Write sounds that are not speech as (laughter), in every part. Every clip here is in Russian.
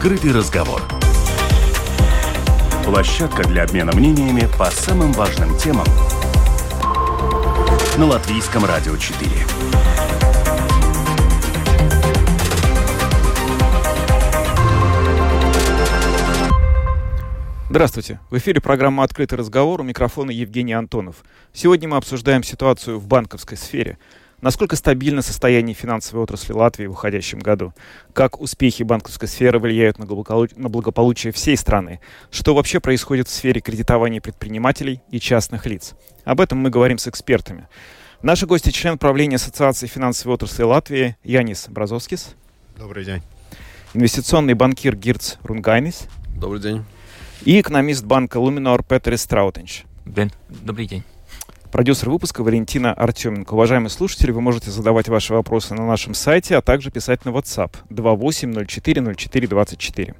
Открытый разговор. Площадка для обмена мнениями по самым важным темам на Латвийском радио 4. Здравствуйте. В эфире программа «Открытый разговор» у микрофона Евгений Антонов. Сегодня мы обсуждаем ситуацию в банковской сфере – Насколько стабильно состояние финансовой отрасли Латвии в уходящем году? Как успехи банковской сферы влияют на, на благополучие всей страны? Что вообще происходит в сфере кредитования предпринимателей и частных лиц? Об этом мы говорим с экспертами. Наши гости – член правления Ассоциации финансовой отрасли Латвии Янис Бразовскис. Добрый день. Инвестиционный банкир Гиртс Рунгайнис. Добрый день. И экономист банка Luminor Петерис Страутиньш. Добрый день. Продюсер выпуска Валентина Артеменко. Уважаемые слушатели, вы можете задавать ваши вопросы на нашем сайте, а также писать на WhatsApp 28040424.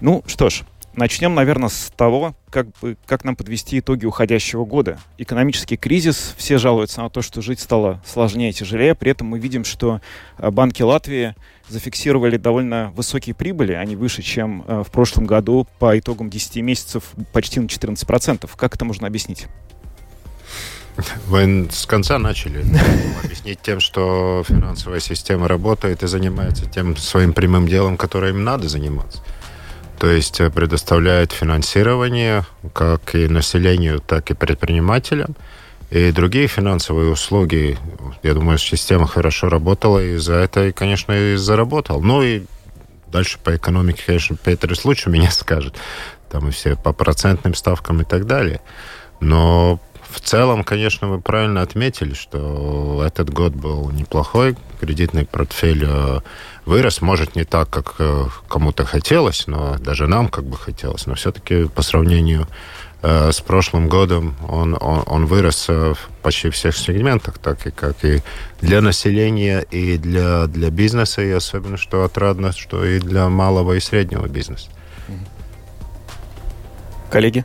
Ну что ж, начнем, наверное, с того, как, бы, как нам подвести итоги уходящего года. Экономический кризис, все жалуются на то, что жить стало сложнее и тяжелее. При этом мы видим, что э, банки Латвии зафиксировали довольно высокие прибыли, они выше, чем э, в прошлом году по итогам 10 месяцев почти на 14%. Как это можно объяснить? (laughs) Вы с конца начали объяснить тем, что финансовая система работает и занимается тем своим прямым делом, которое им надо заниматься. То есть э, предоставляет финансирование как и населению, так и предпринимателям. И другие финансовые услуги, я думаю, система хорошо работала, и за это, конечно, и заработал. Ну и дальше по экономике, конечно, Петр лучше меня (laughs) скажет. Там и все по процентным ставкам и так далее. Но в целом, конечно, вы правильно отметили, что этот год был неплохой. Кредитный портфель э, вырос. Может, не так, как э, кому-то хотелось, но даже нам как бы хотелось. Но все-таки по сравнению э, с прошлым годом он, он, он вырос в почти всех сегментах, так и как и для населения, и для, для бизнеса, и особенно, что отрадно, что и для малого и среднего бизнеса. Коллеги?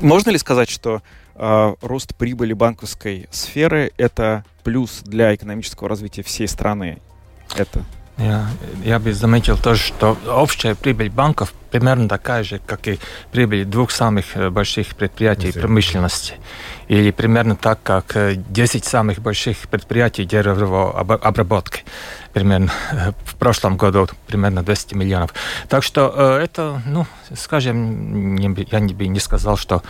Можно ли сказать, что рост прибыли банковской сферы – это плюс для экономического развития всей страны. Это я, я бы заметил тоже, что общая прибыль банков примерно такая же, как и прибыль двух самых э, больших предприятий промышленности. Или примерно так, как 10 э, самых больших предприятий деревовой обработки. Примерно э, в прошлом году примерно 200 миллионов. Так что это, ну, скажем, я бы не сказал, что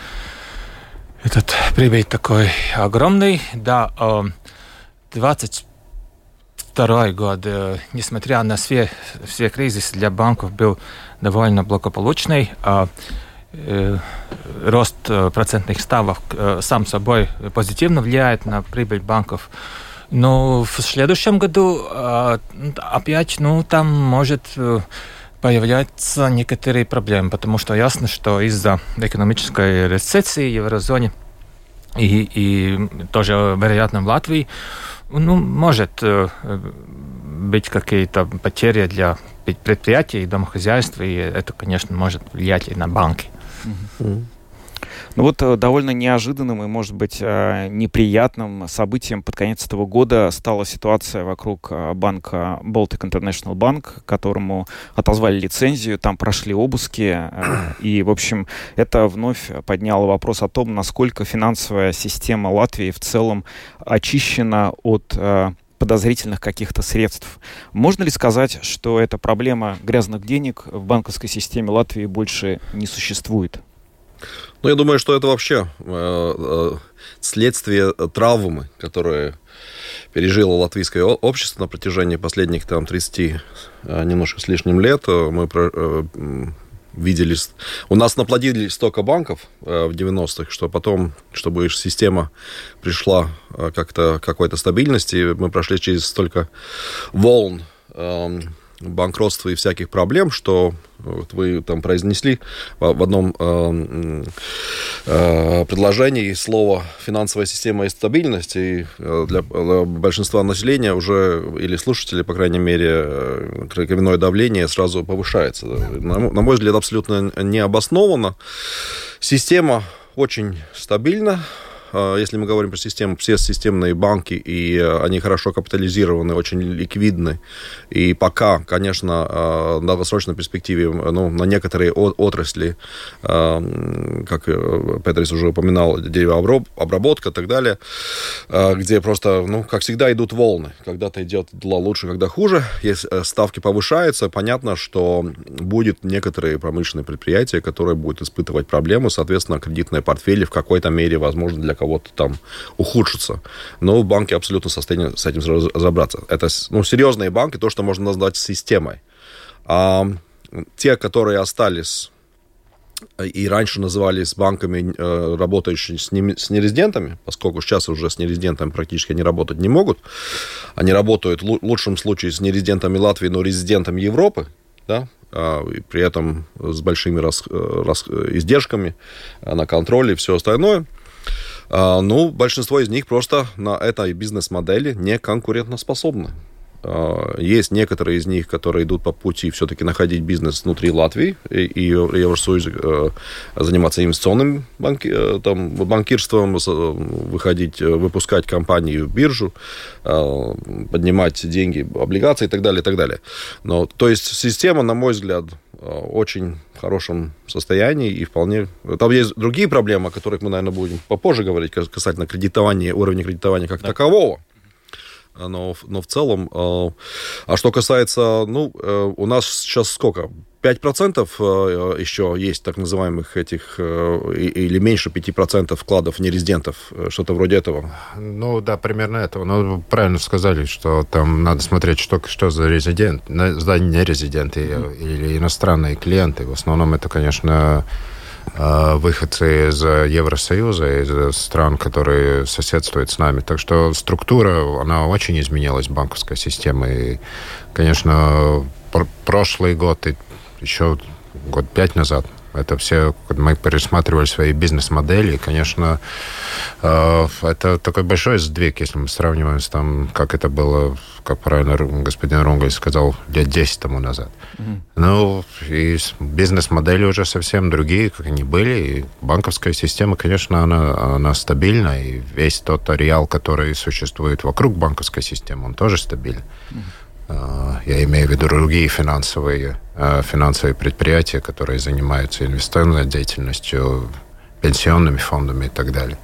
этот прибыль такой огромный. Да, 22 год, э, несмотря на все, все кризисы для банков, был довольно благополучный. А э, рост э, процентных ставок сам собой позитивно влияет на прибыль банков. Но в следующем году опять, ну, там может появляются некоторые проблемы, потому что ясно, что из-за экономической рецессии в еврозоне и, и тоже, вероятно, в Латвии, ну, может э, быть какие-то потери для предприятий и домохозяйств, и это, конечно, может влиять и на банки. Mm-hmm. Ну вот э, довольно неожиданным и, может быть, э, неприятным событием под конец этого года стала ситуация вокруг э, банка Baltic International Bank, которому отозвали лицензию, там прошли обыски, (clears throat) и, в общем, это вновь подняло вопрос о том, насколько финансовая система Латвии в целом очищена от подозрительных каких-то средств. Можно ли сказать, что эта проблема грязных денег в банковской системе Латвии больше не существует? Ну, я думаю, что это вообще э, э, следствие травмы, которые пережило латвийское общество на протяжении последних там 30 э, немножко с лишним лет. Мы видели... У нас наплодили столько банков в 90-х, что потом, чтобы система пришла как-то какой-то стабильности, мы прошли через столько волн э, банкротства и всяких проблем, что вот вы там произнесли в одном э, э, предложении слово «финансовая система и стабильность», и э, для, для большинства населения уже, или слушателей, по крайней мере, э, кровяное давление сразу повышается. На, на мой взгляд, абсолютно необоснованно. Система очень стабильна, если мы говорим про систему, все системные банки, и они хорошо капитализированы, очень ликвидны. И пока, конечно, в долгосрочной перспективе ну, на некоторые отрасли, как Петрис уже упоминал, деревообработка и так далее, где просто, ну, как всегда, идут волны. Когда-то идет лучше, когда хуже. Если ставки повышаются, понятно, что будет некоторые промышленные предприятия, которые будут испытывать проблемы, соответственно, кредитные портфели в какой-то мере, возможно, для кого-то там ухудшатся. Но банки абсолютно в состоянии с этим разобраться. Это ну, серьезные банки, то, что можно назвать системой. А те, которые остались и раньше назывались банками, э, работающими с, не, с нерезидентами, поскольку сейчас уже с нерезидентами практически не работать не могут. Они работают в лучшем случае с нерезидентами Латвии, но резидентами Европы, да, а, и при этом с большими рас, э, рас, издержками на контроле и все остальное. А, ну, большинство из них просто на этой бизнес-модели не конкурентоспособны. А, есть некоторые из них, которые идут по пути все-таки находить бизнес внутри Латвии и, и Евросоюза, э, заниматься инвестиционным банки, э, там, банкирством, выходить, э, выпускать компании в биржу, поднимать деньги, облигации и так далее, и так далее. Но, то есть система, на мой взгляд, очень хорошем состоянии и вполне... Там есть другие проблемы, о которых мы, наверное, будем попозже говорить, касательно кредитования, уровня кредитования как да. такового но, но в целом... Э, а что касается, ну, э, у нас сейчас сколько? 5% э, еще есть так называемых этих, или меньше 5% вкладов нерезидентов, что-то вроде этого? Ну, да, примерно этого. Ну, правильно сказали, что там надо смотреть, что, что за резидент, за нерезиденты mm-hmm. или иностранные клиенты. В основном это, конечно, выходцы из Евросоюза, из стран, которые соседствуют с нами. Так что структура, она очень изменилась, банковская система. И, конечно, прошлый год и еще год пять назад это все, мы пересматривали свои бизнес-модели, и, конечно, э, это такой большой сдвиг, если мы сравниваем с там, как это было, как правильно господин Рунгель сказал, лет 10 тому назад. Mm-hmm. Ну, и бизнес-модели уже совсем другие, как они были, и банковская система, конечно, она, она стабильна, и весь тот ареал, который существует вокруг банковской системы, он тоже стабильный. Mm-hmm. Я имею в виду другие финансовые, а, финансовые предприятия, которые занимаются инвестиционной деятельностью, пенсионными фондами и так далее.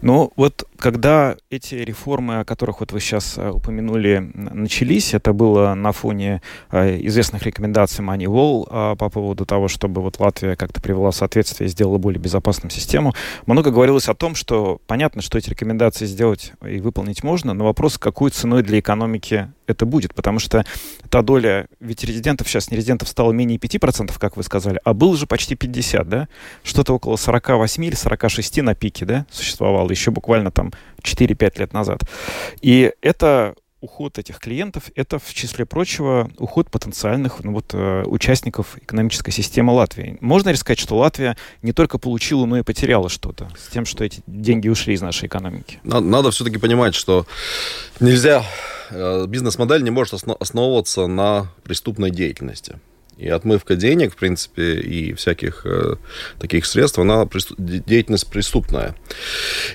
Ну, вот когда эти реформы, о которых вот вы сейчас э, упомянули, начались, это было на фоне э, известных рекомендаций Moneywall э, по поводу того, чтобы вот Латвия как-то привела соответствие и сделала более безопасную систему. Много говорилось о том, что понятно, что эти рекомендации сделать и выполнить можно, но вопрос, какой ценой для экономики это будет, потому что та доля, ведь резидентов сейчас, не резидентов, стало менее 5%, как вы сказали, а было же почти 50, да? Что-то около 48 или 46 на пике, да, существовало еще буквально там 4-5 лет назад. И это уход этих клиентов, это, в числе прочего, уход потенциальных ну, вот, э, участников экономической системы Латвии. Можно ли сказать, что Латвия не только получила, но и потеряла что-то с тем, что эти деньги ушли из нашей экономики? Надо, надо все-таки понимать, что нельзя, э, бизнес-модель не может основываться на преступной деятельности. И отмывка денег, в принципе, и всяких э, таких средств, она преступ... деятельность преступная.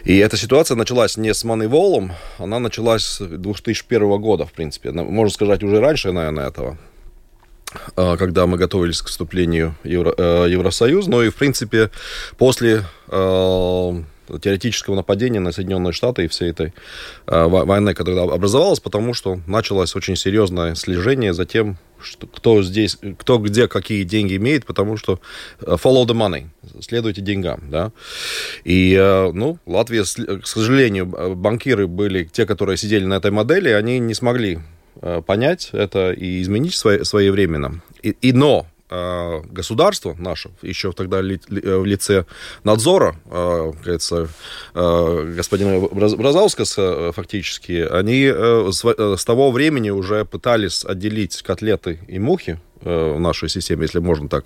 И эта ситуация началась не с Moneywall, она началась с 2001 года, в принципе. Можно сказать, уже раньше, наверное, этого э, когда мы готовились к вступлению Евро, э, Евросоюз, но и, в принципе, после э, теоретического нападения на Соединенные Штаты и всей этой э, войны, которая образовалась, потому что началось очень серьезное слежение за тем, что, кто здесь, кто где какие деньги имеет, потому что э, follow the money, следуйте деньгам, да. И, э, ну, Латвия, к сожалению, банкиры были те, которые сидели на этой модели, они не смогли понять это и изменить своевременно. И, и но Э, государство наше, еще тогда ли, э, в лице надзора, э, кажется, господина Бразаускаса фактически, они с, с того времени уже пытались отделить котлеты и мухи в нашей системе, если можно так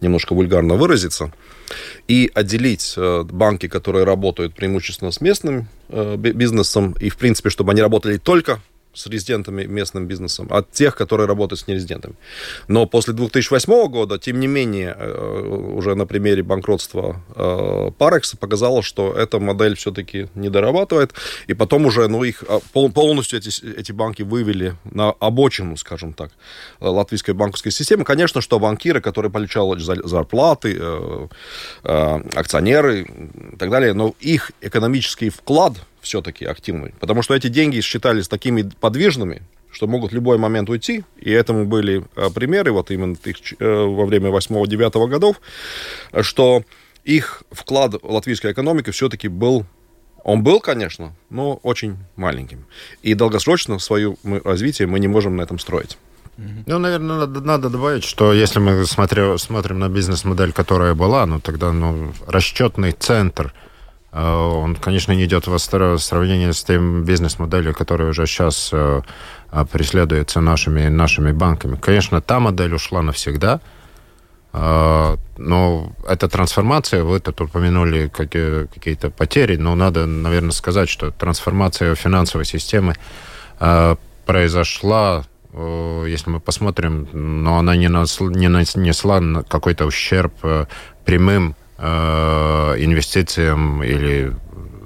немножко вульгарно выразиться, и отделить банки, которые работают преимущественно с местным бизнесом, и, в принципе, чтобы они работали только с резидентами местным бизнесом от тех, которые работают с нерезидентами. Но после 2008 года, тем не менее, э, уже на примере банкротства Парекса показало, что эта модель все-таки не дорабатывает, и потом уже ну, их а, полностью эти, эти банки вывели на обочину, скажем так, латвийской банковской системы. Конечно, что банкиры, которые получали зарплаты, акционеры и так далее, но их экономический вклад все-таки активный. Потому что эти деньги считались такими подвижными, что могут в любой момент уйти. И этому были э, примеры вот именно их, э, во время 8-9 годов, что их вклад в латвийскую экономику все-таки был он был, конечно, но очень маленьким. И долгосрочно свое развитие мы не можем на этом строить. Ну, наверное, надо, надо добавить, что если мы смотрю, смотрим на бизнес-модель, которая была, ну, тогда ну, расчетный центр – он, конечно, не идет в сравнении с тем бизнес-моделью, которая уже сейчас э, э, преследуется нашими, нашими банками. Конечно, та модель ушла навсегда, но эта трансформация, вы тут упомянули какие-то потери, но надо, наверное, сказать, что трансформация финансовой системы произошла, если мы посмотрим, но она не, несла какой-то ущерб прямым Э, инвестициям или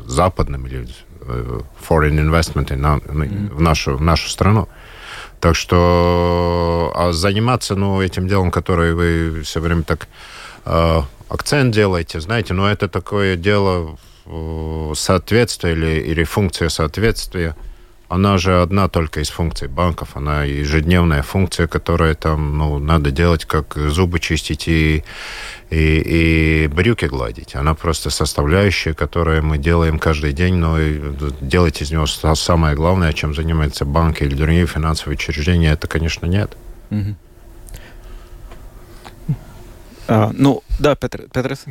западным, или э, foreign investment на, mm-hmm. в, нашу, в нашу страну. Так что а заниматься ну, этим делом, которое вы все время так э, акцент делаете, знаете, ну это такое дело э, соответствия или, или функция соответствия она же одна только из функций банков. Она ежедневная функция, которая там, ну, надо делать, как зубы чистить и, и, и брюки гладить. Она просто составляющая, которую мы делаем каждый день, но делать из него самое главное, чем занимается банк или другие финансовые учреждения, это, конечно, нет. Mm-hmm. А, ну, да, Петр, Петрес.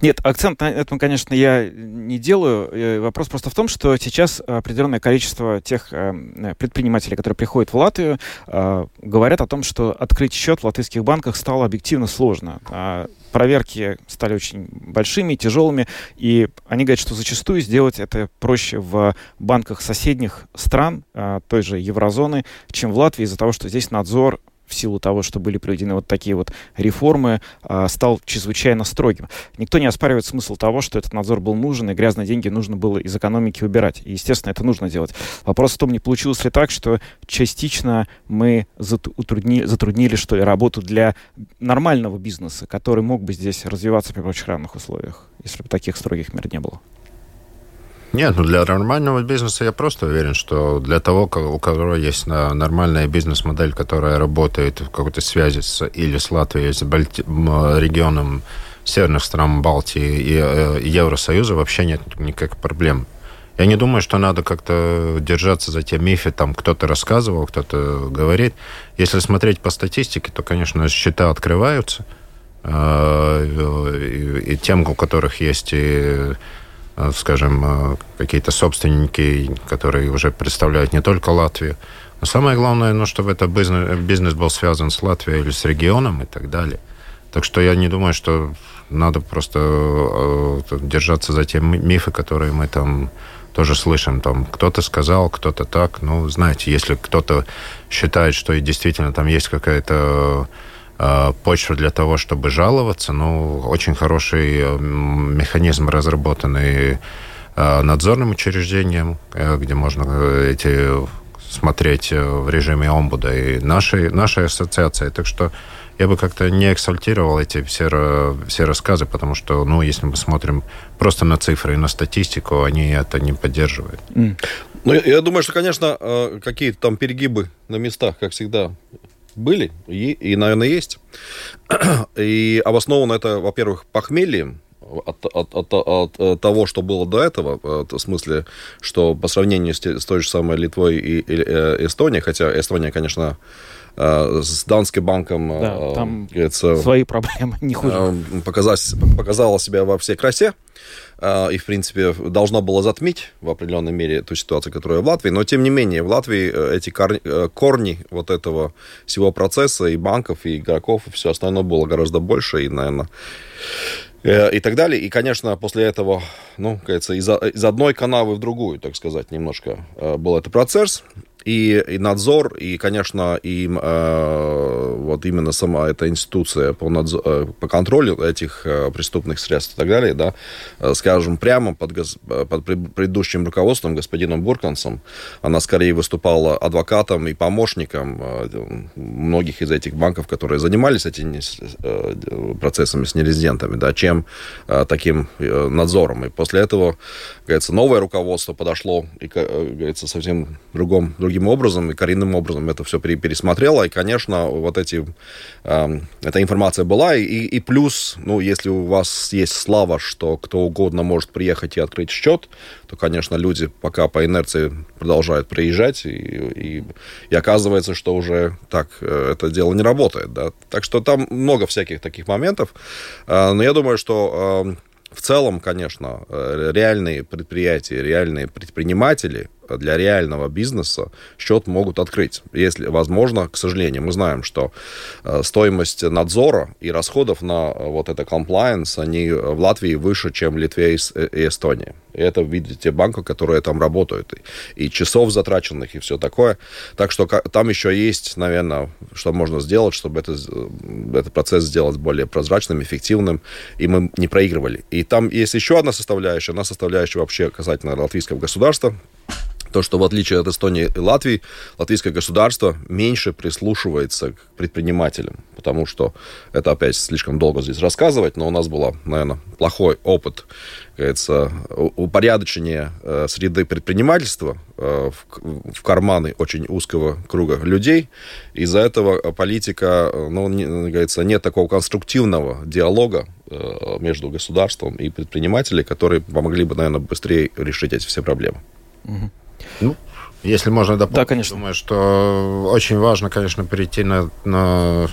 Нет, акцент на этом, конечно, я не делаю. Э, вопрос просто в том, что сейчас определенное количество тех э, предпринимателей, которые приходят в Латвию, э, говорят о том, что открыть счет в латвийских банках стало объективно сложно. А проверки стали очень большими, тяжелыми, и они говорят, что зачастую сделать это проще в банках соседних стран, той же еврозоны, чем в Латвии, из-за того, что здесь надзор в силу того, что были проведены вот такие вот реформы, а, стал чрезвычайно строгим. Никто не оспаривает смысл того, что этот надзор был нужен, и грязные деньги нужно было из экономики убирать. И, естественно, это нужно делать. Вопрос в том, не получилось ли так, что частично мы затруднили, затруднили что ли, работу для нормального бизнеса, который мог бы здесь развиваться при прочих равных условиях, если бы таких строгих мер не было. Нет, ну для нормального бизнеса я просто уверен, что для того, у которого есть нормальная бизнес-модель, которая работает в какой-то связи с, или с Латвией, или с Бальти... регионом северных стран Балтии и э, Евросоюза, вообще нет никаких проблем. Я не думаю, что надо как-то держаться за те мифы, там кто-то рассказывал, кто-то говорит. Если смотреть по статистике, то, конечно, счета открываются, э, и, тем, у которых есть и скажем, э, какие-то собственники, которые уже представляют не только Латвию. Но самое главное, ну, чтобы это бизнес, бизнес был связан с Латвией или с регионом и так далее. Так что я не думаю, что надо просто э, держаться за те мифы, которые мы там тоже слышим. Там кто-то сказал, кто-то так. Ну, знаете, если кто-то считает, что действительно там есть какая-то Э, почва для того, чтобы жаловаться. Ну, очень хороший э, механизм разработанный э, надзорным учреждением, где можно эти смотреть в режиме омбуда и нашей, нашей ассоциации. Так что я бы как-то не эксальтировал эти все, все рассказы, потому что, ну, если мы смотрим просто на цифры и на статистику, они это не поддерживают. Mm. Ну, я, я думаю, что, конечно, какие-то там перегибы на местах, как всегда, были и, и, наверное, есть. И обосновано это, во-первых, похмельем, от, от, от, от того, что было до этого, в смысле, что по сравнению с, той же самой Литвой и, э, Эстонией, хотя Эстония, конечно, э, с Данским банком да, э, там свои проблемы (laughs) не хуже. Показала, показала себя во всей красе. И, в принципе, должно было затмить в определенной мере ту ситуацию, которая в Латвии. Но, тем не менее, в Латвии э, эти корни, э, корни вот этого всего процесса и банков, и игроков, и все остальное было гораздо больше. И, наверное, э, и так далее. И, конечно, после этого, ну, кажется, из, из одной канавы в другую, так сказать, немножко был этот процесс. и, и надзор, и, конечно, и э, вот именно сама эта институция по, надзор, э, по контролю этих э, преступных средств и так далее, да, э, скажем, прямо под, гос, под предыдущим руководством, господином Буркансом, она скорее выступала адвокатом и помощником э, многих из этих банков, которые занимались этими э, процессами с нерезидентами, да, чем э, таким э, надзором. И после этого, говорится, новое руководство подошло и, э, говорится, совсем другом, другим образом и коренным образом это все пересмотрела. И, конечно, вот эти, э, эта информация была. И, и плюс, ну, если у вас есть слава, что кто угодно может приехать и открыть счет, то, конечно, люди пока по инерции продолжают приезжать, и, и, и оказывается, что уже так э, это дело не работает. Да? Так что там много всяких таких моментов. Э, но я думаю, что э, в целом, конечно, реальные предприятия, реальные предприниматели – для реального бизнеса счет могут открыть. Если возможно, к сожалению, мы знаем, что э, стоимость надзора и расходов на э, вот это compliance, они в Латвии выше, чем в Литве и э, Эстонии. И это, видите, банки, которые там работают. И, и часов затраченных, и все такое. Так что там еще есть, наверное, что можно сделать, чтобы это, этот процесс сделать более прозрачным, эффективным, и мы не проигрывали. И там есть еще одна составляющая, одна составляющая вообще касательно латвийского государства, то, что в отличие от Эстонии и Латвии, латвийское государство меньше прислушивается к предпринимателям, потому что это опять слишком долго здесь рассказывать, но у нас был, наверное, плохой опыт, говорится, упорядочения э, среды предпринимательства э, в, карманы очень узкого круга людей. Из-за этого политика, э, ну, не, говорится, нет такого конструктивного диалога между государством и предпринимателями, которые помогли бы, наверное, быстрее решить эти все проблемы. Угу. Ну, если можно дополнить, да, конечно. думаю, что очень важно, конечно, перейти на, на,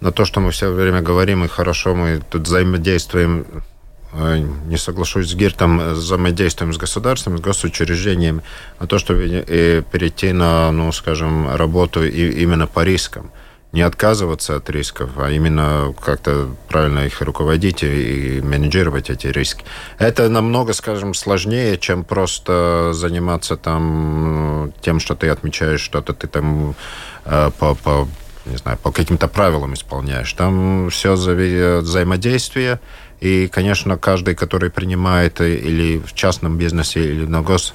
на то, что мы все время говорим, и хорошо мы тут взаимодействуем э, не соглашусь с Гиртом, взаимодействуем с государством, с госучреждениями, а то, что и перейти на, ну, скажем, работу и именно по рискам не отказываться от рисков, а именно как-то правильно их руководить и менеджировать эти риски. Это намного, скажем, сложнее, чем просто заниматься там тем, что ты отмечаешь что-то, ты там э, по, по не знаю, по каким-то правилам исполняешь. Там все взаимодействие, и, конечно, каждый, который принимает или в частном бизнесе, или на гос,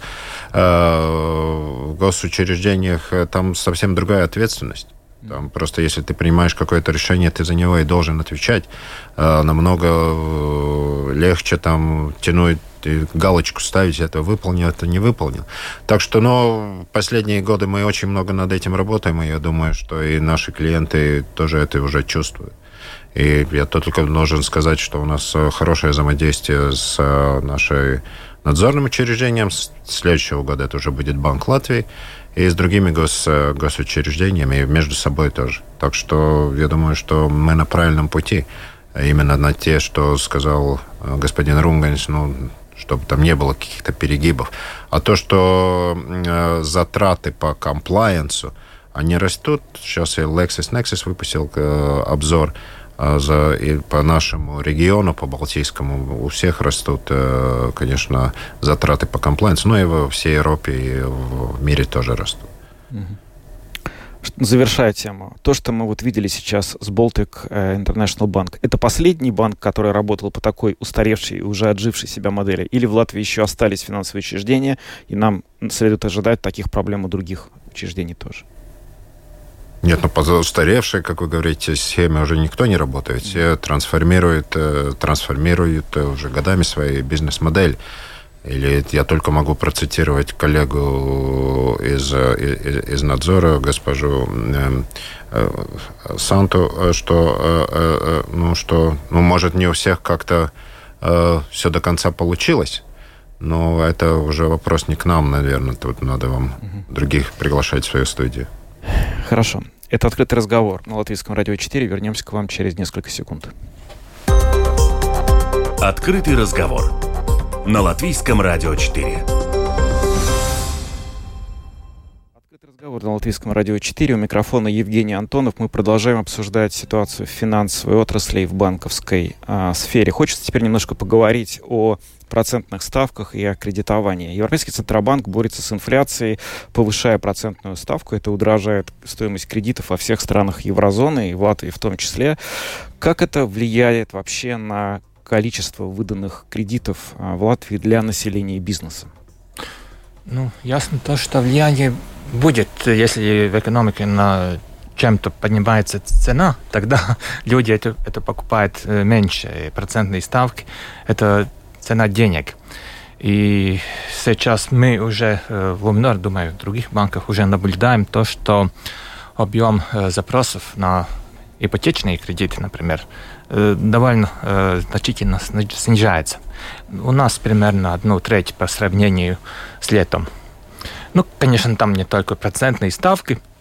э, госучреждениях, там совсем другая ответственность. Там просто если ты принимаешь какое-то решение, ты за него и должен отвечать. Э, намного э, легче там тянуть галочку ставить, это выполнил, это не выполнил. Так что, ну, последние годы мы очень много над этим работаем, и я думаю, что и наши клиенты тоже это уже чувствуют. И я только должен сказать, что у нас э, хорошее взаимодействие с нашей надзорным учреждением. С следующего года это уже будет Банк Латвии и с другими гос, госучреждениями, и между собой тоже. Так что я думаю, что мы на правильном пути. Именно на те, что сказал э, господин Рунганс, ну, чтобы там не было каких-то перегибов. А то, что э, затраты по комплайенсу, они растут. Сейчас я LexisNexis выпустил э, обзор за, и по нашему региону, по Балтийскому, у всех растут, э, конечно, затраты по комплайнсу, но и во всей Европе и в мире тоже растут. Завершая тему, то, что мы вот видели сейчас с Baltic э, International Bank, это последний банк, который работал по такой устаревшей, уже отжившей себя модели? Или в Латвии еще остались финансовые учреждения, и нам следует ожидать таких проблем у других учреждений тоже? Нет, ну по устаревшей, как вы говорите, схеме уже никто не работает. Все трансформируют, э, трансформируют э, уже годами свои бизнес-модель. Или я только могу процитировать коллегу из, из, из надзора, госпожу э, э, Санту, что, э, ну, что, ну, может, не у всех как-то э, все до конца получилось, но это уже вопрос не к нам, наверное. Тут надо вам угу. других приглашать в свою студию. Хорошо. Это «Открытый разговор» на Латвийском радио 4. Вернемся к вам через несколько секунд. «Открытый разговор» на Латвийском радио 4. Открытый разговор на Латвийском радио 4. У микрофона Евгений Антонов. Мы продолжаем обсуждать ситуацию в финансовой отрасли и в банковской а, сфере. Хочется теперь немножко поговорить о процентных ставках и кредитовании. Европейский Центробанк борется с инфляцией, повышая процентную ставку. Это удорожает стоимость кредитов во всех странах еврозоны, и в Латвии в том числе. Как это влияет вообще на количество выданных кредитов а, в Латвии для населения и бизнеса? Ну, ясно то, что влияние будет, если в экономике на чем-то поднимается цена, тогда (laughs) люди это, это покупают э, меньше. И процентные ставки – это цена денег. И сейчас мы уже э, в Лумнор, думаю, в других банках уже наблюдаем то, что объем э, запросов на ипотечные кредиты, например, довольно значительно снижается. У нас примерно одну треть по сравнению с летом. Ну, конечно, там не только процентные ставки –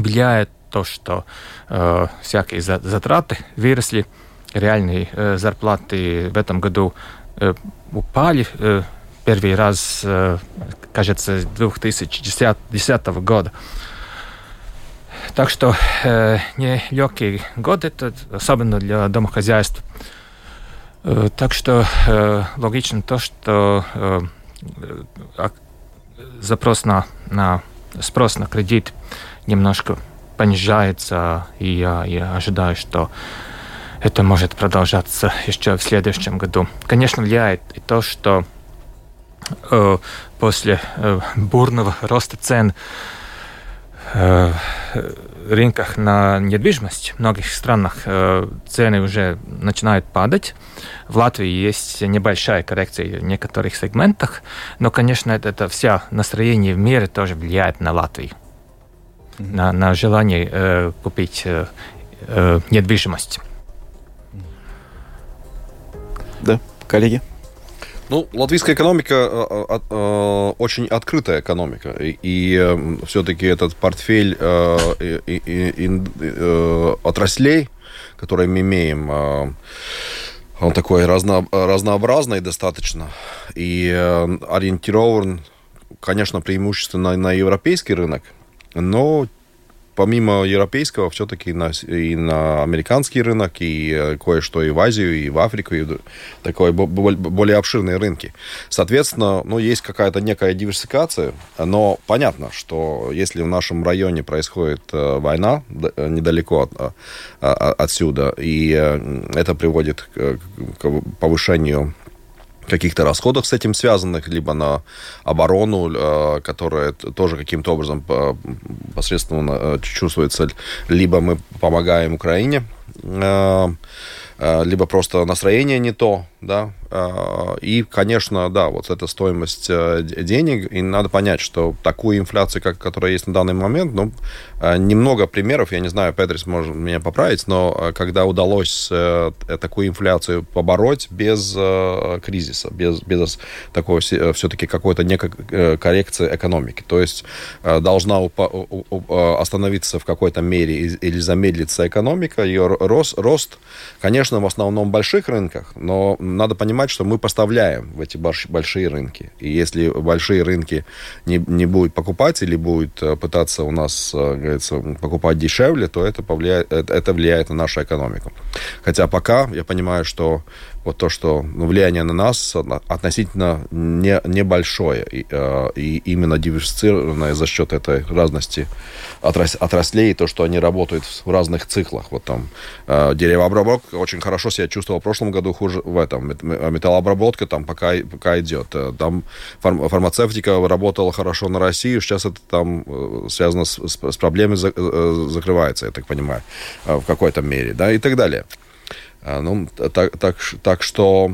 влияет то, что э, всякие затраты выросли, реальные э, зарплаты в этом году э, упали. Э, первый раз, э, кажется, с 2010 года. Так что э, нелегкий год это, особенно для домохозяйств. Э, так что э, логично то, что э, э, запрос на, на спрос на кредит немножко понижается, и я, я ожидаю, что это может продолжаться еще в следующем году. Конечно, влияет и то, что э, после э, бурного роста цен э, рынках на недвижимость в многих странах э, цены уже начинают падать. В Латвии есть небольшая коррекция в некоторых сегментах, но, конечно, это, это вся настроение в мире тоже влияет на Латвию на, на желание э, купить э, э, недвижимость. Да, коллеги? Ну, латвийская экономика э, э, очень открытая экономика, и, и э, все-таки этот портфель э, и, и, э, отраслей, которые мы имеем, э, он такой разно, разнообразный достаточно и э, ориентирован, конечно, преимущественно на европейский рынок, но помимо европейского, все-таки на, и на американский рынок, и э, кое-что и в Азию, и в Африку, и такой более обширные рынки. Соответственно, ну, есть какая-то некая диверсификация, но понятно, что если в нашем районе происходит э, война недалеко от, отсюда, и э, это приводит к повышению каких-то расходов с этим связанных, либо на оборону, э, которая тоже каким-то образом э, посредственно э, чувствуется, либо мы помогаем Украине, либо просто настроение не то, да, а, и, конечно, да, вот эта стоимость э, денег, и надо понять, что такую инфляцию, как, которая есть на данный момент, ну, э, немного примеров, я не знаю, Петрис может меня поправить, но э, когда удалось такую инфляцию побороть без кризиса, без, без такого все-таки какой-то некой коррекции экономики, то есть должна остановиться в какой-то мере или замедлиться экономика, ее рост, рост, конечно, в основном больших рынках, но надо понимать, что мы поставляем в эти большие рынки. И если большие рынки не, не будут покупать или будут э, пытаться у нас, э, говорится, покупать дешевле, то это, повлияет, это влияет на нашу экономику. Хотя пока я понимаю, что вот то, что ну, влияние на нас относительно не, небольшое, и, э, и именно диверсифицированное за счет этой разности отрас, отраслей, то, что они работают в разных циклах. Вот там э, деревообработка очень хорошо себя чувствовала в прошлом году, хуже в этом. Металлообработка там пока, пока идет. Э, там фарм, фармацевтика работала хорошо на Россию, сейчас это там связано с, с проблемой закрывается, я так понимаю, в какой-то мере, да, и так далее. А, ну, так, так, так что...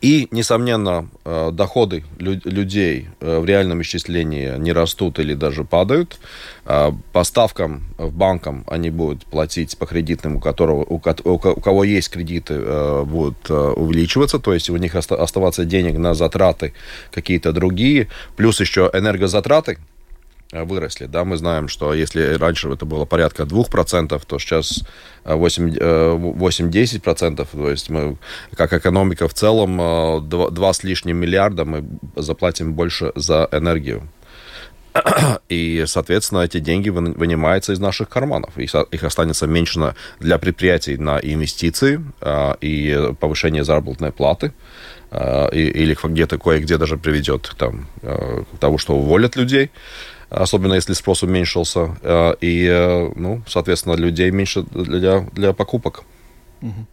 И, несомненно, э, доходы людей э, в реальном исчислении не растут или даже падают. А, по ставкам в банкам они будут платить по кредитным, у, которого, у, кого есть кредиты, э, будут увеличиваться, то есть у них оставаться денег на затраты какие-то другие, плюс еще энергозатраты, выросли. Да, мы знаем, что если раньше это было порядка 2%, то сейчас 8-10%. Э, то есть мы, как экономика в целом, 2, э, 2 с лишним миллиарда мы заплатим больше за энергию. (clears throat) И, соответственно, эти деньги вынимаются из наших карманов. Их останется меньше для предприятий на инвестиции э, и повышение заработной платы. или где-то кое-где даже приведет там, к тому, что уволят людей особенно если спрос уменьшился, и, ну, соответственно, людей меньше для, для покупок. Угу.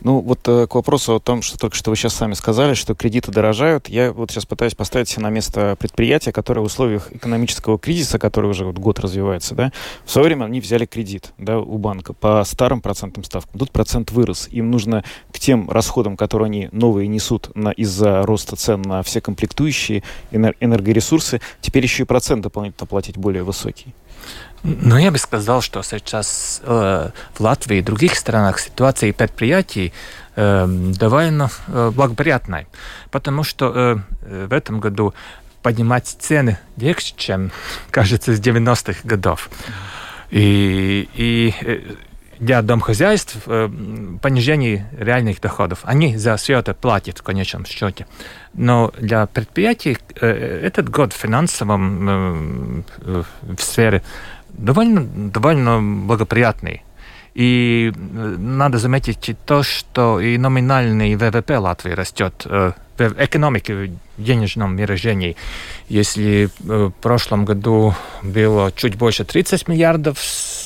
Ну, вот э, к вопросу о том, что только что вы сейчас сами сказали, что кредиты дорожают, я вот сейчас пытаюсь поставить себя на место предприятия, которое в условиях экономического кризиса, который уже вот год развивается, да, в свое время они взяли кредит, да, у банка по старым процентным ставкам. Тут процент вырос. Им нужно к тем расходам, которые они новые несут на, из-за роста цен на все комплектующие энергоресурсы, теперь еще и процент дополнительно платить более высокий. Ну, я бы сказал, что сейчас э, в Латвии и других странах ситуация предприятий э, довольно э, благоприятная, потому что э, в этом году поднимать цены легче, чем, кажется, с 90-х годов. И, и э, для домохозяйств э, понижение реальных доходов. Они за все это платят в конечном счете. Но для предприятий э, этот год в финансовом э, в сфере довольно, довольно благоприятный. И э, надо заметить то, что и номинальный ВВП Латвии растет э, в экономике, в денежном выражении. Если э, в прошлом году было чуть больше 30 миллиардов,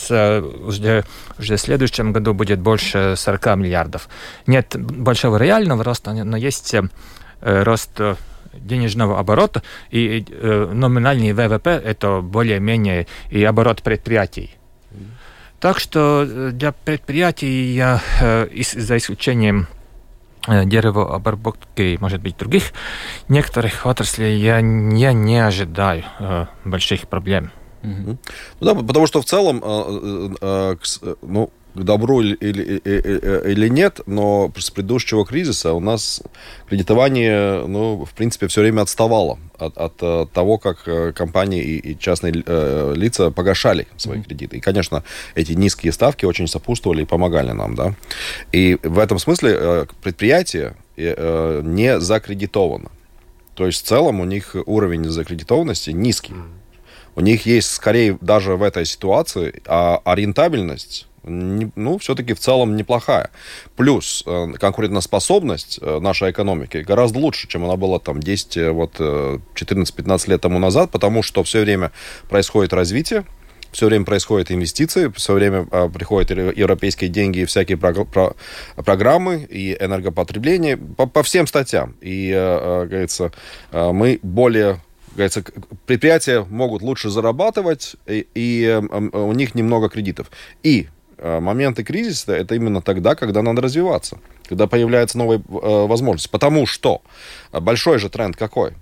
уже, уже в следующем году будет больше 40 миллиардов. Нет большого реального роста, но есть рост денежного оборота, и э, номинальный ВВП – это более-менее и оборот предприятий. Так что э, для предприятий, я, э, за исключением э, деревообработки, может быть, других некоторых отраслей, я, я не ожидаю э, больших проблем. Mm-hmm. Ну да, потому что в целом, э, э, э, ну, к добру или, или, или нет, но с предыдущего кризиса у нас кредитование, ну, в принципе, все время отставало от, от э, того, как э, компании и, и частные э, лица погашали свои mm-hmm. кредиты. И, конечно, эти низкие ставки очень сопутствовали и помогали нам, да. И в этом смысле э, предприятие э, не закредитовано. То есть в целом у них уровень закредитованности низкий. Mm-hmm. У них есть скорее даже в этой ситуации а, а рентабельность ну, все-таки в целом неплохая. Плюс э, конкурентоспособность э, нашей экономики гораздо лучше, чем она была там 10, э, вот, 14-15 лет тому назад, потому что все время происходит развитие, все время происходят инвестиции, все время приходят европейские деньги и всякие про, про, программы и энергопотребление по, по всем статьям. И, а, говорится, мы более говорится, предприятия могут лучше зарабатывать, и, и у них немного кредитов. И Э, моменты кризиса это именно тогда, когда надо развиваться, когда появляется новая э, возможность. Потому что большой же тренд какой?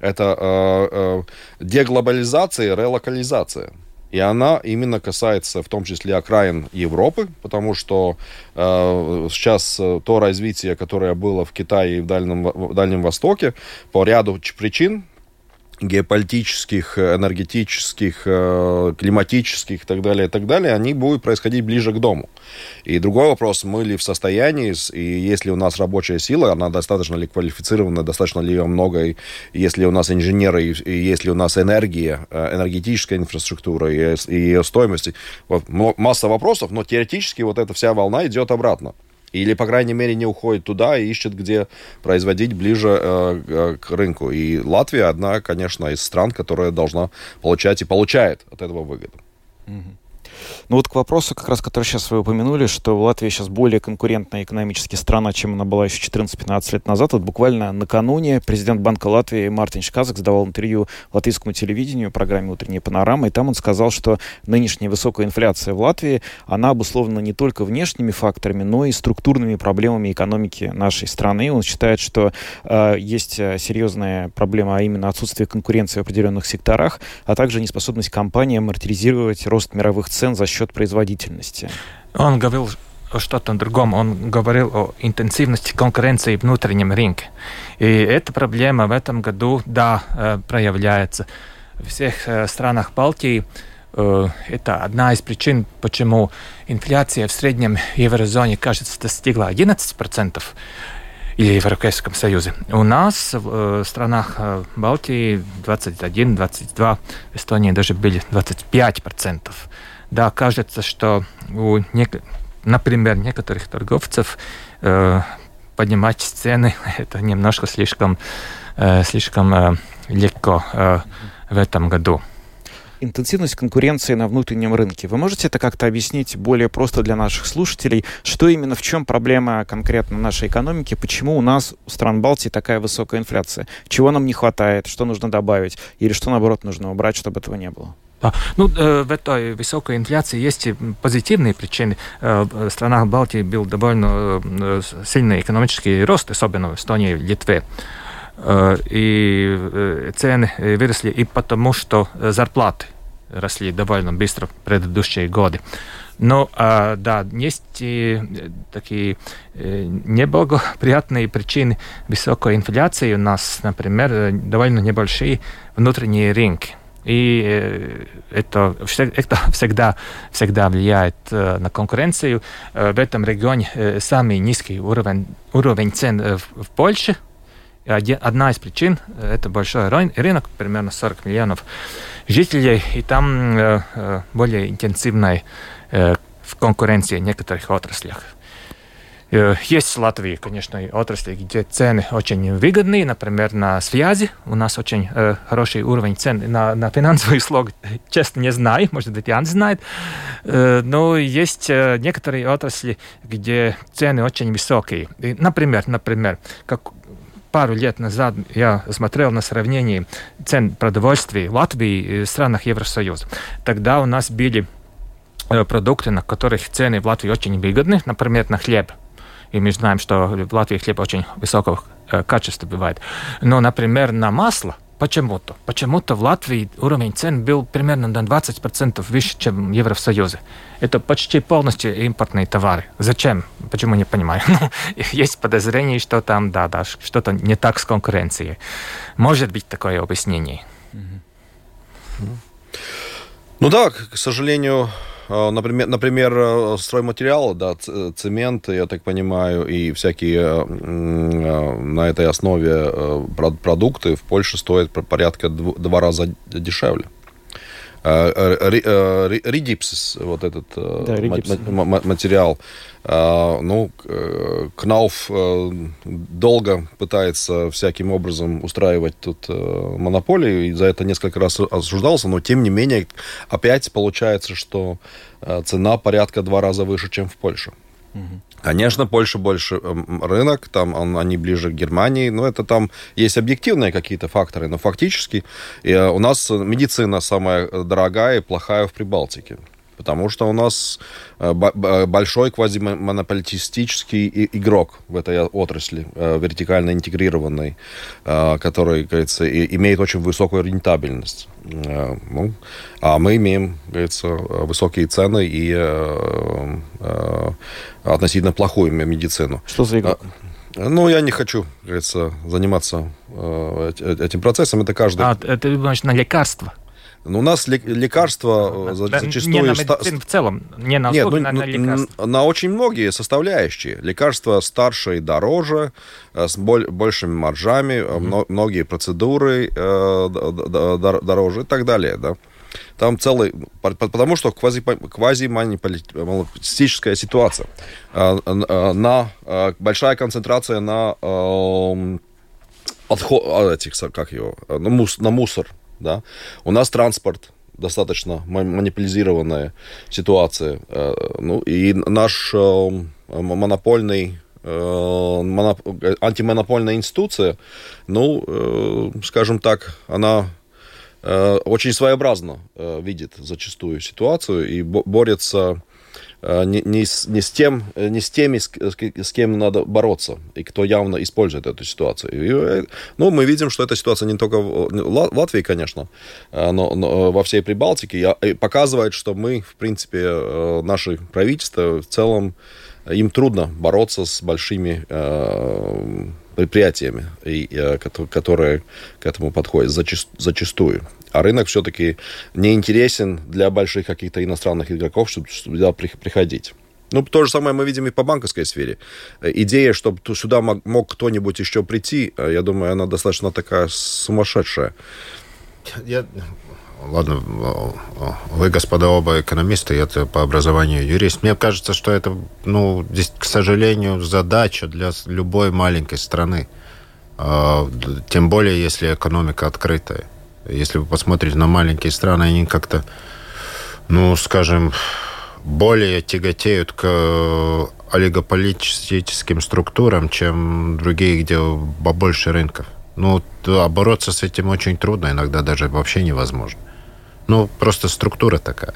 Это э, э, деглобализация релокализация. И она именно касается в том числе окраин Европы, потому что э, сейчас э, то развитие, которое было в Китае и в Дальнем, в Дальнем Востоке, по ряду причин, геополитических, энергетических, э, климатических и так далее, и так далее, они будут происходить ближе к дому. И другой вопрос, мы ли в состоянии, и если у нас рабочая сила, она достаточно ли квалифицирована, достаточно ли ее много, и если у нас инженеры, и если у нас энергия, э, энергетическая инфраструктура и, ее стоимость. Вот, масса вопросов, но теоретически вот эта вся волна идет обратно. Или, по крайней мере, не уходит туда и ищет, где производить ближе э, э, к рынку. И Латвия одна, конечно, из стран, которая должна получать и получает от этого выгоду. Mm-hmm. Ну вот к вопросу, как раз, который сейчас вы упомянули, что Латвия сейчас более конкурентная экономически страна, чем она была еще 14-15 лет назад. Вот буквально накануне президент Банка Латвии Мартин Шказак сдавал интервью латвийскому телевидению, программе «Утренняя панорама», и там он сказал, что нынешняя высокая инфляция в Латвии, она обусловлена не только внешними факторами, но и структурными проблемами экономики нашей страны. Он считает, что э, есть э, серьезная проблема, а именно отсутствие конкуренции в определенных секторах, а также неспособность компании амортизировать рост мировых цен за счет производительности. Он говорил что-то другом. Он говорил о интенсивности конкуренции в внутреннем рынке. И эта проблема в этом году, да, э, проявляется. В всех э, странах Балтии э, это одна из причин, почему инфляция в среднем еврозоне, кажется, достигла 11% или Европейском Союзе. У нас в странах Балтии 21-22, в Эстонии даже были 25%. Да, кажется, что у нек... например, некоторых торговцев э, поднимать цены (laughs) это немножко слишком, слишком легко в этом году интенсивность конкуренции на внутреннем рынке. Вы можете это как-то объяснить более просто для наших слушателей? Что именно, в чем проблема конкретно нашей экономики? Почему у нас, у стран Балтии, такая высокая инфляция? Чего нам не хватает? Что нужно добавить? Или что, наоборот, нужно убрать, чтобы этого не было? Да. Ну, э, в этой высокой инфляции есть позитивные причины. Э, в странах Балтии был довольно э, сильный экономический рост, особенно в Эстонии и Литве. Э, и э, цены выросли и потому, что зарплаты росли довольно быстро в предыдущие годы. Но, да, есть и такие неблагоприятные причины высокой инфляции. У нас, например, довольно небольшие внутренние рынки. И это, это (laughs) всегда, всегда влияет на конкуренцию. В этом регионе самый низкий уровень, уровень цен в Польше – одна из причин э, – это большой рынок, примерно 40 миллионов жителей, и там э, э, более интенсивная в конкуренции в некоторых отраслях. Есть в Латвии, конечно, отрасли, где цены очень выгодные, например, на связи. У нас очень э, хороший уровень цен на, на финансовые услуги. (laughs) Честно, не знаю, может быть, Ян знает. Э, но есть э, некоторые отрасли, где цены очень высокие. И, например, например, как пару лет назад я смотрел на сравнение цен продовольствия в Латвии и странах Евросоюза. Тогда у нас были э, продукты, на которых цены в Латвии очень выгодны, например, на хлеб. И мы знаем, что в Латвии хлеб очень высокого э, качества бывает. Но, например, на масло Почему-то. Почему-то в Латвии уровень цен был примерно на 20% выше, чем в Евросоюзе. Это почти полностью импортные товары. Зачем? Почему не понимаю. (laughs) Ну, есть подозрение, что там, да, да, что-то не так с конкуренцией. Может быть такое объяснение. Ну да, к сожалению, например, например, э, стройматериалы, да, цемент, я так понимаю, и всякие э, э, на этой основе продукты в Польше стоят порядка два раза дешевле. Ридипсис, вот этот да, материал, ну, Кнауф долго пытается всяким образом устраивать тут монополию, и за это несколько раз осуждался, но тем не менее опять получается, что цена порядка два раза выше, чем в Польше. Конечно, Польша больше эм, рынок, там он, они ближе к Германии, но это там есть объективные какие-то факторы, но фактически э, у нас медицина самая дорогая и плохая в Прибалтике потому что у нас э, большой квазимонополитический игрок в этой отрасли, э, вертикально интегрированный, э, который, говорится, имеет очень высокую рентабельность. Ну, а мы имеем, говорится, высокие цены и относительно плохую медицину. Что за игрок? Ну, я не хочу, говорится, заниматься этим процессом. Это каждый... А, это, значит, на лекарства? Но у нас лекарства зачастую... Не на медицину в целом, не на Нет, ну, на, на лекарства. На очень многие составляющие. Лекарства старше и дороже, э, с большими маржами, mm-hmm. многие процедуры э, дороже и так далее, да. Там целый... Потому что квази, квазимонополистическая ситуация. На, большая концентрация на отход, а, этих, как его, на мусор, да. У нас транспорт достаточно монополизированная ситуация. Э, ну, и наш э, монопольный э, антимонопольная институция, ну, скажем так, она очень своеобразно видит зачастую ситуацию и борется не, не, с, не, с тем, э, не с теми, с, с кем надо бороться, и кто явно использует эту ситуацию. И, э, ну, мы видим, что эта ситуация не только в Латвии, конечно, но, но во всей Прибалтике, и показывает, что мы, в принципе, наше правительство в целом, им трудно бороться с большими предприятиями, и, которые к этому подходят зачастую а рынок все-таки не интересен для больших каких-то иностранных игроков, чтобы сюда приходить. Ну, то же самое мы видим и по банковской сфере. Э, идея, чтобы сюда мог, мог кто-нибудь еще прийти, э, я думаю, она достаточно такая сумасшедшая. Я ладно, вы, господа, оба экономисты, я по образованию юрист. Мне кажется, что это, ну, здесь, к сожалению, задача для любой маленькой страны. А, тем более, если экономика открытая. Если вы посмотрите на маленькие страны, они как-то, ну, скажем, более тяготеют к олигополитическим структурам, чем другие, где побольше рынков. Ну, да, бороться с этим очень трудно, иногда даже вообще невозможно. Ну, просто структура такая.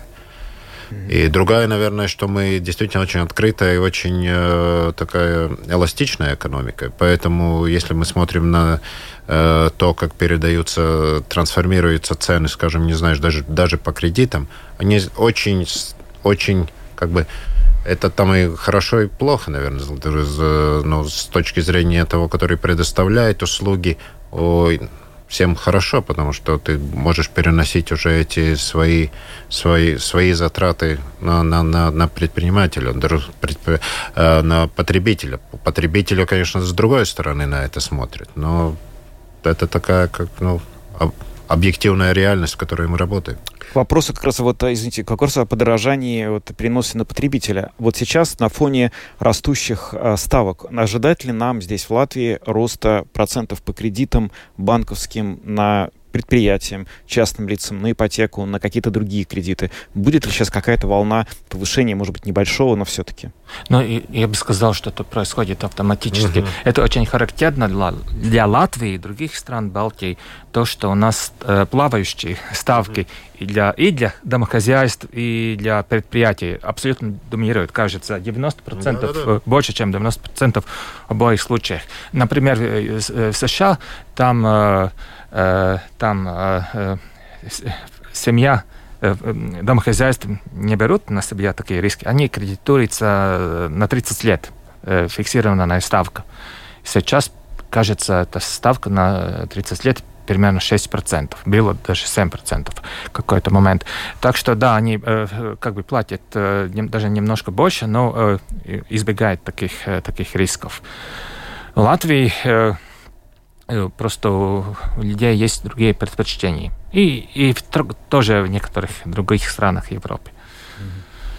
И другая, наверное, что мы действительно очень открытая и очень э, такая эластичная экономика. Поэтому, если мы смотрим на э, то, как передаются, трансформируются цены, скажем, не знаешь, даже, даже по кредитам, они очень, очень как бы это там и хорошо, и плохо, наверное, ну, с точки зрения того, который предоставляет услуги, ой, всем хорошо, потому что ты можешь переносить уже эти свои, свои, свои затраты на, на, на, на предпринимателя, э, на потребителя. Потребителю, конечно, с другой стороны на это смотрит, но это такая, как, ну, объективная реальность, в которой мы работаем. К вопросу как раз вот, извините, к вопросу о подорожании вот, переносе на потребителя. Вот сейчас на фоне растущих э, ставок, ожидать ли нам здесь в Латвии роста процентов по кредитам банковским на предприятиям, частным лицам, на ипотеку, на какие-то другие кредиты. Будет ли сейчас какая-то волна повышения, может быть, небольшого, но все-таки? Ну, я бы сказал, что это происходит автоматически. Угу. Это очень характерно для, для Латвии и других стран Балтии, то, что у нас э, плавающие ставки угу. и, для, и для домохозяйств, и для предприятий абсолютно доминируют, кажется, 90%, да, да, да. больше, чем 90% в обоих случаях. Например, э, э, в США там Э, там э, э, семья домохозяйств не берут на себя такие риски, они кредитуются на 30 лет, фиксированная ставка. Сейчас, кажется, эта ставка на 30 лет примерно 6%, было даже 7% в какой-то момент. Так что да, они как бы платят даже немножко больше, но избегают таких, таких рисков. В Латвии Э, просто у людей есть другие предпочтения. И, и в, тоже в некоторых других странах Европы.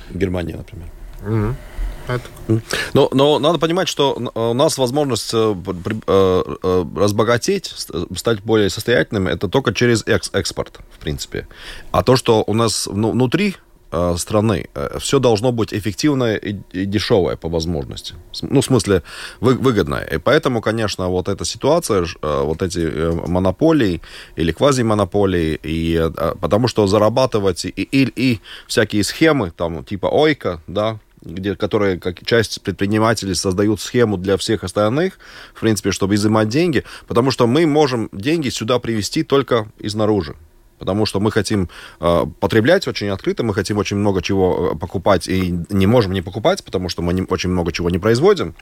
Германия, например. Mm-hmm. Это... Но, но надо понимать, что у нас возможность э, э, разбогатеть, стать более состоятельным, это только через экспорт, в принципе. А то, что у нас внутри Э, страны. Э, Все должно быть эффективное и, дешевое по возможности. Ну, в смысле, вы, выгодное. И поэтому, конечно, вот эта ситуация, э, вот эти монополии или квазимонополии, и, потому что зарабатывать и, и, и всякие схемы, там, типа ОЙКа, да, где, которые, как часть предпринимателей, создают схему для всех остальных, в принципе, чтобы изымать деньги, потому что мы можем деньги сюда привести только изнаружи потому что мы хотим э, потреблять очень открыто, мы хотим очень много чего э, покупать и не можем не покупать, потому что мы не, очень много чего не производим.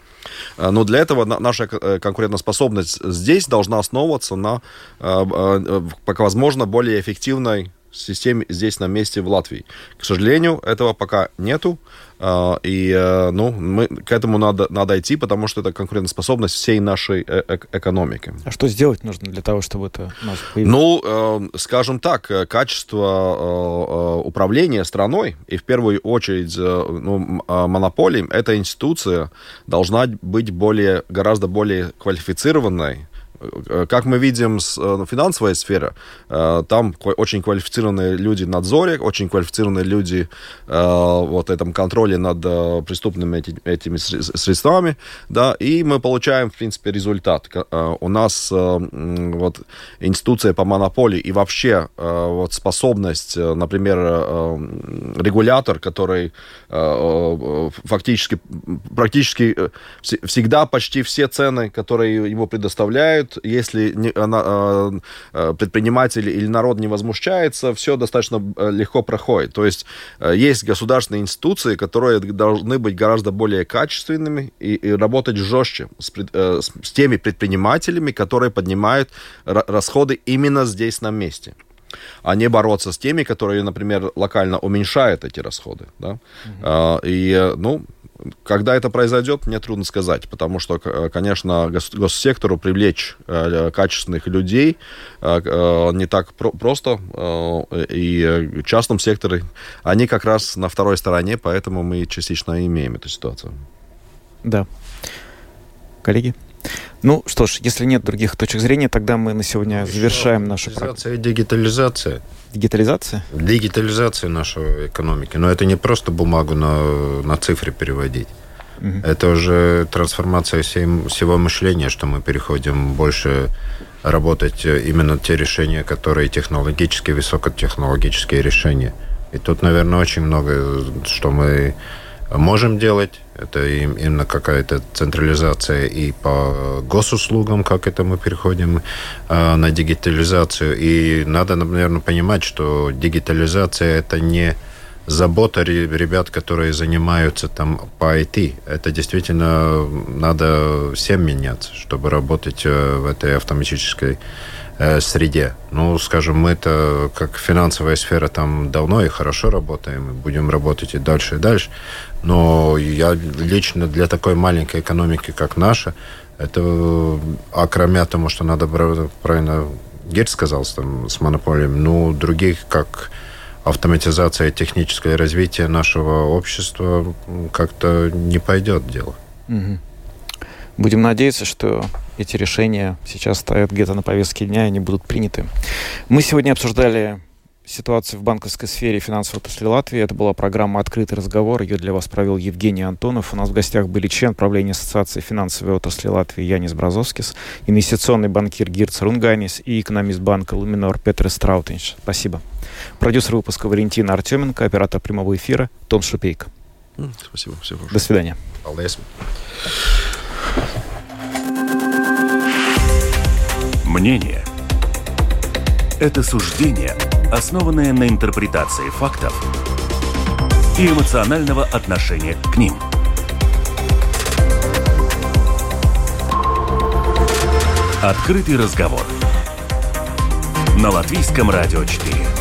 Э, но для этого наша э, конкурентоспособность здесь должна основываться на, э, э, пока возможно, более эффективной системе здесь на месте в Латвии. К сожалению, этого пока нету. А, и э, ну, мы, к этому надо, надо идти, потому что это конкурентоспособность всей нашей э -э экономики. А что сделать нужно для того, чтобы это у нас появилось? Ну, э, скажем так, э, качество э, управления страной, и в первую очередь ну, монополией, эта институция должна быть более, гораздо более квалифицированной, как мы видим, с, э, финансовая сфера, э, там очень квалифицированные люди в надзоре, очень квалифицированные люди вот этом контроле над преступными эти, этими средствами, да, и мы получаем, в принципе, результат. У нас вот институция по монополии и вообще вот способность, например, регулятор, который фактически, практически всегда почти все цены, которые ему предоставляют, делают, если не, она, а, а, предприниматель или народ не возмущается, все достаточно э, легко проходит. То есть э, есть государственные институции, которые должны быть гораздо более качественными и, и работать жестче с, э, с, с теми предпринимателями, которые поднимают расходы именно здесь на месте а не бороться с теми, которые, например, локально уменьшают эти расходы. Да? Mm-hmm. И, ну, Когда это произойдет, мне трудно сказать, потому что, конечно, госсектору привлечь качественных людей не так просто, и в частном секторе они как раз на второй стороне, поэтому мы частично имеем эту ситуацию. Да. Коллеги? Ну что ж, если нет других точек зрения, тогда мы на сегодня завершаем нашу программу. Дигитализация. Дигитализация? Дигитализация нашей экономики. Но это не просто бумагу на, на цифры переводить. Угу. Это уже трансформация всего мышления, что мы переходим больше работать э, именно те решения, которые технологические, высокотехнологические решения. И тут, наверное, очень много, что мы можем делать. Это именно какая-то централизация и по госуслугам, как это мы переходим э, на дигитализацию. И надо, наверное, понимать, что дигитализация это не забота ребят, которые занимаются там по IT. Это действительно надо всем меняться, чтобы работать э, в этой автоматической Э, среде. Ну, скажем, мы-то, как финансовая сфера, там давно и хорошо работаем, и будем работать и дальше, и дальше. Но я лично для такой маленькой экономики, как наша, это, а кроме того, что надо, правильно Герц сказал там, с монополией, ну, других, как автоматизация и техническое развитие нашего общества, как-то не пойдет дело. Угу. Будем надеяться, что эти решения сейчас стоят где-то на повестке дня и они будут приняты. Мы сегодня обсуждали ситуацию в банковской сфере финансовой отрасли Латвии. Это была программа «Открытый разговор». Ее для вас провел Евгений Антонов. У нас в гостях были член правления Ассоциации финансовой отрасли Латвии Янис Бразовскис, инвестиционный банкир Гирц Рунганис и экономист банка Луминор Петр Страутинч. Спасибо. Продюсер выпуска Валентина Артеменко, оператор прямого эфира Том Шупейко. Спасибо. Всего До свидания. Мнение – это суждение, основанное на интерпретации фактов и эмоционального отношения к ним. Открытый разговор на Латвийском радио 4.